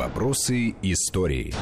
Вопросы истории.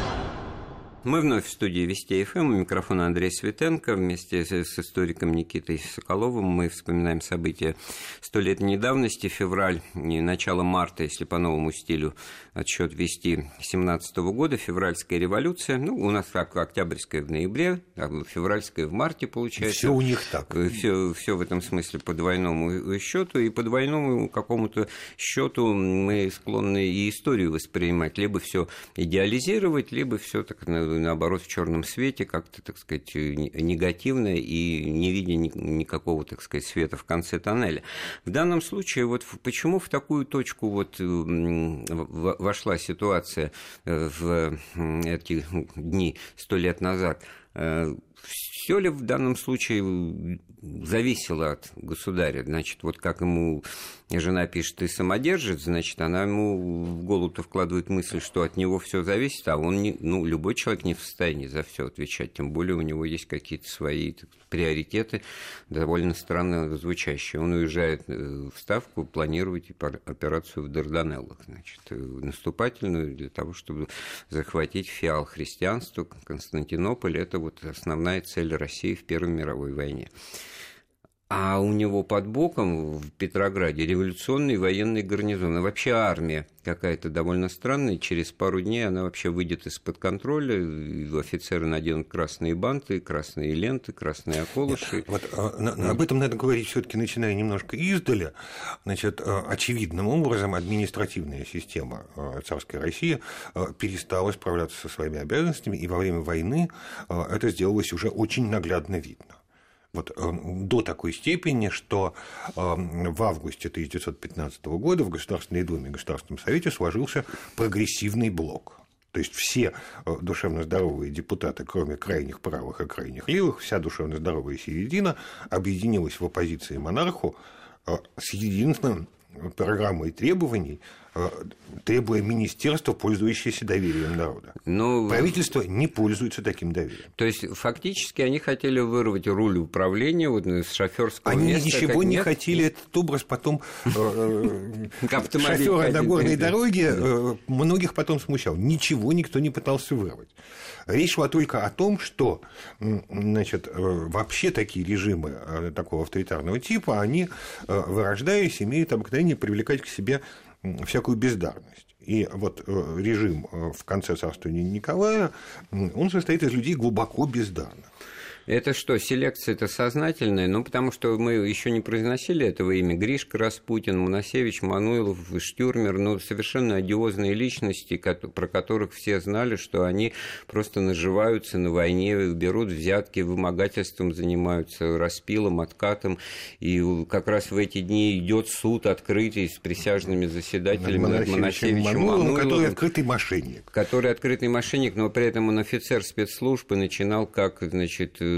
Мы вновь в студии Вести ФМ. У микрофона Андрей Светенко. Вместе с историком Никитой Соколовым мы вспоминаем события столетней давности, февраль, начало марта, если по новому стилю отсчет вести 17 года, февральская революция. Ну, у нас как октябрьская в ноябре, а февральская в марте получается. Все у них так. Все, все в этом смысле по двойному счету. И по двойному какому-то счету мы склонны и историю воспринимать. Либо все идеализировать, либо все так наоборот, в черном свете, как-то, так сказать, негативно и не видя никакого, так сказать, света в конце тоннеля. В данном случае, вот почему в такую точку вот вошла ситуация э, в эти дни сто лет назад? Все ли в данном случае зависело от государя? Значит, вот как ему жена пишет, ты самодержец, значит, она ему в голову-то вкладывает мысль, что от него все зависит, а он, не, ну, любой человек не в состоянии за все отвечать, тем более у него есть какие-то свои так, приоритеты, довольно странно звучащие. Он уезжает э, в Ставку планировать операцию в Дарданеллах, значит, э, наступательную для того, чтобы захватить фиал христианства, Константинополь, это вот основная цель России в Первой мировой войне а у него под боком в Петрограде революционный военный гарнизон, а вообще армия какая-то довольно странная. Через пару дней она вообще выйдет из-под контроля, офицеры наденут красные банты, красные ленты, красные околыши. Нет, вот, а, об этом надо говорить все-таки начиная немножко издаля. Значит, а, очевидным образом административная система а, царской России перестала справляться со своими обязанностями, и во время войны это сделалось уже очень наглядно видно. Вот э, до такой степени, что э, в августе 1915 года в Государственной Думе и Государственном Совете сложился прогрессивный блок. То есть все э, душевно здоровые депутаты, кроме крайних правых и крайних левых, вся душевно здоровая середина объединилась в оппозиции монарху с единственным программой требований Э, требуя министерства, пользующееся доверием народа. Ну, Правительство не пользуется таким доверием. То есть, фактически, они хотели вырвать руль управления вот, с шоферского они места. Они ничего не нет? хотели, этот образ потом э, э, шофера на горной дороге многих потом смущал. Ничего никто не пытался вырвать. Речь шла только о том, что значит, вообще такие режимы такого авторитарного типа, они, вырождаясь, имеют обыкновение привлекать к себе всякую бездарность. И вот э, режим э, в конце царствования Николая, он состоит из людей глубоко бездарных. Это что, селекция это сознательная? Ну, потому что мы еще не произносили этого имя. Гришка Распутин, Моносевич, Мануилов, Штюрмер, ну, совершенно одиозные личности, про которых все знали, что они просто наживаются на войне, берут взятки, вымогательством занимаются, распилом, откатом. И как раз в эти дни идет суд открытый с присяжными заседателями над Моносевичем, Мануиловым, Мануиловым, который открытый мошенник. Который открытый мошенник, но при этом он офицер спецслужб и начинал как, значит, Э,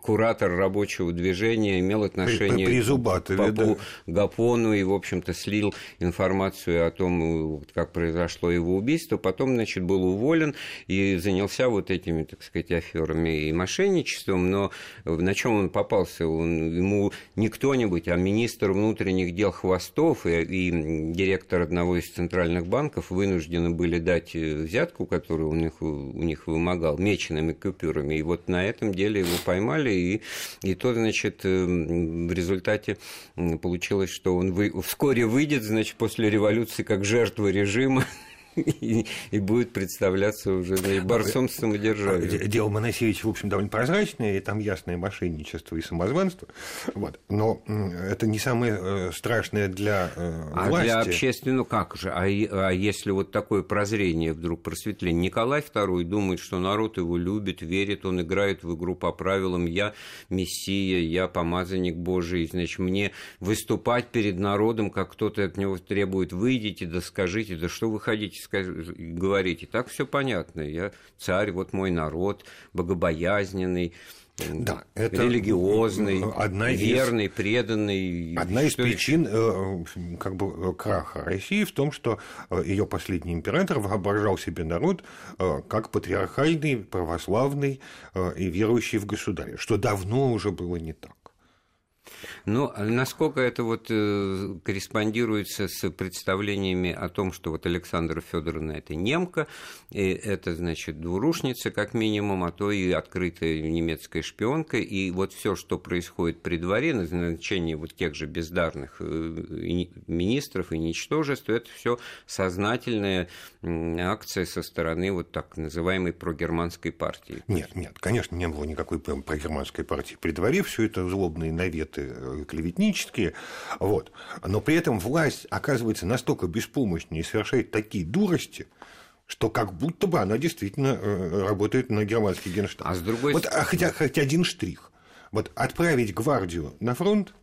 куратор рабочего движения, имел отношение при, при к Папу да. Гапону и, в общем-то, слил информацию о том, как произошло его убийство. Потом, значит, был уволен и занялся вот этими, так сказать, аферами и мошенничеством. Но на чем он попался? Он, ему не кто-нибудь, а министр внутренних дел Хвостов и, и директор одного из центральных банков вынуждены были дать э, взятку, которую у них, у них вымогал, меченными купюрами. И вот на этом деле его поймали, и, и то, значит, э, в результате получилось, что он вы, вскоре выйдет, значит, после революции как жертва режима и, и будет представляться уже ну, борцом с самодержавием. Дело Моносевича, в общем, довольно прозрачное, и там ясное мошенничество и самозванство. Вот. Но это не самое э, страшное для э, а власти. А для общественного, ну как же? А, а если вот такое прозрение вдруг просветление? Николай II думает, что народ его любит, верит, он играет в игру по правилам «я мессия, я помазанник Божий», значит, мне выступать перед народом, как кто-то от него требует, выйдите, да скажите, да что вы хотите говорите, так все понятно. Я царь, вот мой народ, богобоязненный, да, это религиозный, одна верный, из, преданный. Одна из причин э, как бы, краха России в том, что э, ее последний император воображал себе народ э, как патриархальный, православный и верующий в государя, что давно уже было не так. Ну, насколько это вот э, корреспондируется с представлениями о том, что вот Александра Федоровна это немка, и это, значит, двурушница, как минимум, а то и открытая немецкая шпионка, и вот все, что происходит при дворе, назначение вот тех же бездарных э, министров и ничтожеств, это все сознательная акция со стороны вот так называемой прогерманской партии. Нет, нет, конечно, не было никакой прогерманской партии при дворе, все это злобные наветы Э, клеветнические, вот. но при этом власть оказывается настолько беспомощной и совершает такие дурости, что как будто бы она действительно э, работает на германский генштаб. А с другой вот, стороны... хотя, хотя один штрих. Вот отправить гвардию на фронт,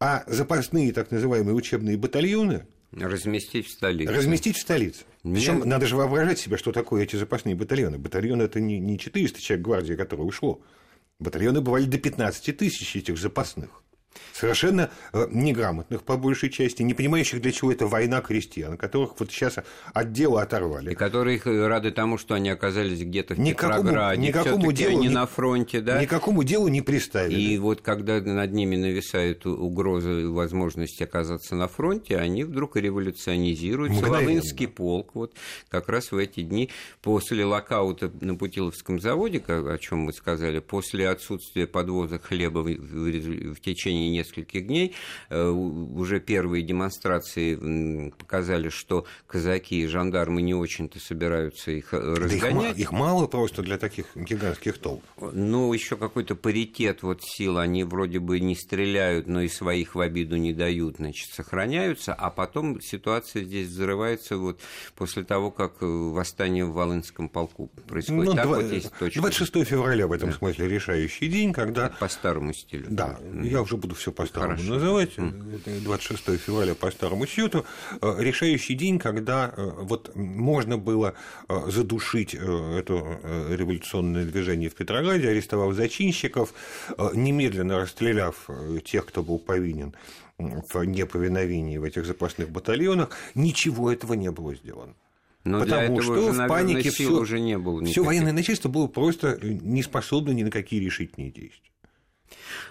а запасные так называемые учебные батальоны Разместить в столице. Разместить в столице. Причем надо же воображать себе, что такое эти запасные батальоны. Батальон это не, не 400 человек гвардии, которое ушло. Батальоны бывали до 15 тысяч этих запасных совершенно э, неграмотных по большей части, не понимающих, для чего это война крестьян, которых вот сейчас от дела оторвали. И которые э, рады тому, что они оказались где-то в никакому, Петрограде, никакому делу, они не, на фронте, да? Никакому делу не приставили. И вот когда над ними нависает угроза и возможность оказаться на фронте, они вдруг революционизируются. Волынский полк вот как раз в эти дни после локаута на Путиловском заводе, о чем мы сказали, после отсутствия подвоза хлеба в течение течение нескольких дней. Э, уже первые демонстрации показали, что казаки и жандармы не очень-то собираются их э, разгонять. Их, их мало просто для таких гигантских толп. Ну, еще какой-то паритет вот сил. Они вроде бы не стреляют, но и своих в обиду не дают, значит, сохраняются. А потом ситуация здесь взрывается вот после того, как э, восстание в Волынском полку происходит. Ну, так 2, вот есть точка. 26 февраля в этом да. смысле решающий день, когда... По старому стилю. Да, я уже буду все по-старому называть, 26 февраля по старому счету, э, решающий день, когда э, вот можно было э, задушить это революционное движение в Петрограде, арестовав зачинщиков, немедленно расстреляв тех, кто был повинен в неповиновении в этих запасных батальонах, ничего этого не было сделано. Но Потому что уже, в панике все, уже не было все военное начальство было просто не способно ни на какие решительные действия.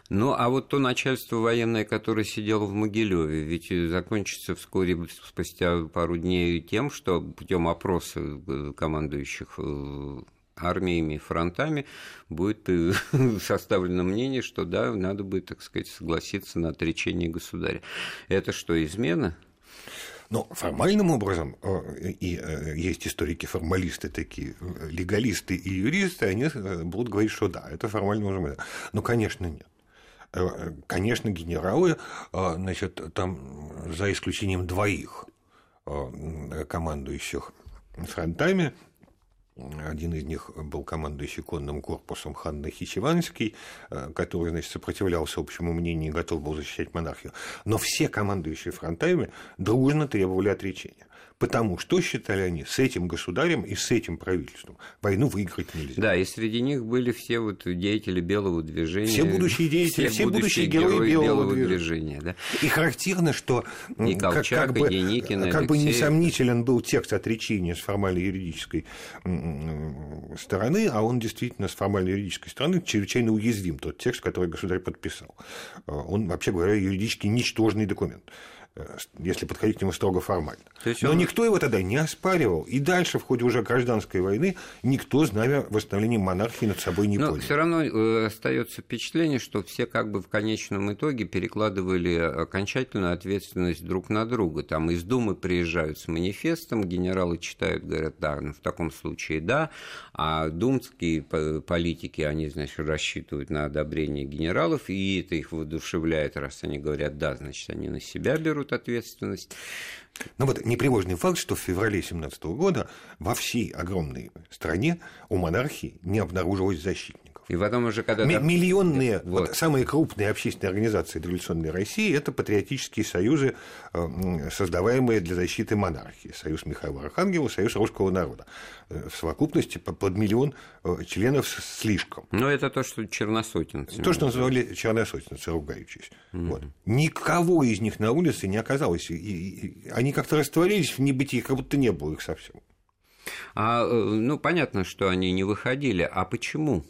Ну, а вот то начальство военное, которое сидело в Могилеве, ведь закончится вскоре, спустя пару дней, тем, что путем опроса э, командующих э, армиями, фронтами будет э, составлено мнение, что да, надо будет, так сказать, согласиться на отречение государя. Это что, измена? Но формальным образом, и есть историки-формалисты такие, легалисты и юристы, они будут говорить, что да, это формально уже. Но, конечно, нет. Э, конечно, генералы, э, значит, там за исключением двоих э, командующих фронтами, один из них был командующий конным корпусом Хан Нахичеванский, который значит, сопротивлялся общему мнению и готов был защищать монархию. Но все командующие фронтами дружно требовали отречения. Потому что, считали они, с этим государем и с этим правительством войну выиграть нельзя. Да, и среди них были все вот деятели белого движения. Все будущие деятели, все, все будущие, герои, герои белого, белого движения. Да. И характерно, что и Колчак, как, как бы, и Деникин, как бы несомнителен был текст отречения с формальной юридической стороны, а он действительно с формальной юридической стороны чрезвычайно уязвим, тот текст, который государь подписал. Он, вообще говоря, юридически ничтожный документ. Э, если подходить к нему строго формально. Но он... никто его тогда не оспаривал. И дальше, в ходе уже гражданской войны, никто знамя восстановления монархии над собой не Но поднял. все равно э, остается впечатление, что все как бы в конечном итоге перекладывали окончательную ответственность друг на друга. Там из Думы приезжают с манифестом, генералы читают, говорят, да, ну, в таком случае да, а думские политики, они, значит, рассчитывают на одобрение генералов, и это их воодушевляет, раз они говорят, да, значит, они на себя берут несут ответственность. Ну вот непреложный факт, что в феврале 17 года во всей огромной стране у монархии не обнаружилось защитников. И потом уже когда... Миллионные, вот. Вот, самые крупные общественные организации революционной России – это патриотические союзы, э, создаваемые для защиты монархии. Союз Михаила Архангела, Союз русского народа. Э, в совокупности под миллион э, членов слишком. Но это то, что черносотенцы. То, что называли черносотенцы, ругаючись. Mm-hmm. Вот. Никого из них на улице не оказалось. И, и, они как-то растворились в небытии, как будто не было их совсем. А, ну, понятно, что они не выходили. А почему?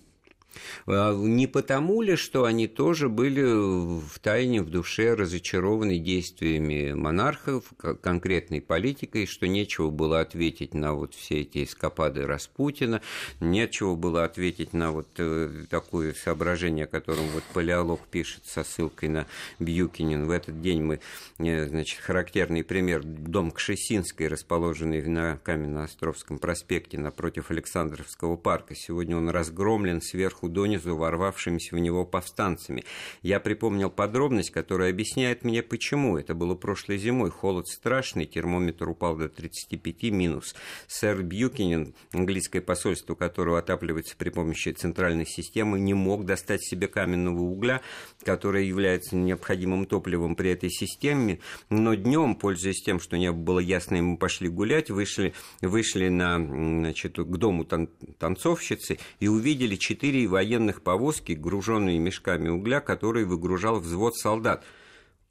А, не потому ли, что они тоже были в тайне, в душе разочарованы действиями монархов, конкретной политикой, что нечего было ответить на вот все эти эскапады Распутина, нечего было ответить на вот э, такое соображение, о котором вот Палеолог пишет со ссылкой на Бьюкинин. В этот день мы, э, значит, характерный пример, дом Кшесинской, расположенный на Каменно-Островском проспекте напротив Александровского парка. Сегодня он разгромлен сверху сверху донизу ворвавшимися в него повстанцами. Я припомнил подробность, которая объясняет мне, почему. Это было прошлой зимой. Холод страшный, термометр упал до 35 минус. Сэр Бьюкинен, английское посольство которого отапливается при помощи центральной системы, не мог достать себе каменного угля, который является необходимым топливом при этой системе. Но днем, пользуясь тем, что небо было ясно, мы пошли гулять, вышли, вышли на, значит, к дому тан танцовщицы и увидели четыре военных повозки, груженные мешками угля, которые выгружал взвод солдат –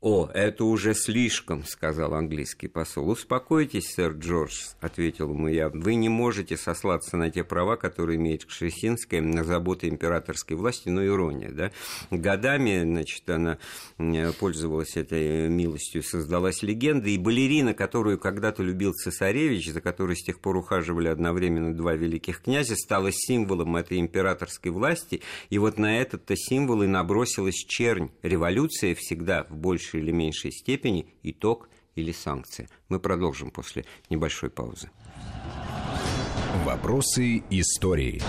«О, это уже слишком», — сказал английский посол. «Успокойтесь, сэр Джордж», — ответил ему я. «Вы не можете сослаться на те права, которые имеет Кшесинская на заботы императорской власти, но ирония, да? Годами, значит, она пользовалась этой милостью, создалась легенда, и балерина, которую когда-то любил цесаревич, за которой с тех пор ухаживали одновременно два великих князя, стала символом этой императорской власти, и вот на этот-то символ и набросилась чернь. Революция всегда в большей большей или меньшей степени итог или санкция. Мы продолжим после небольшой паузы. Вопросы истории.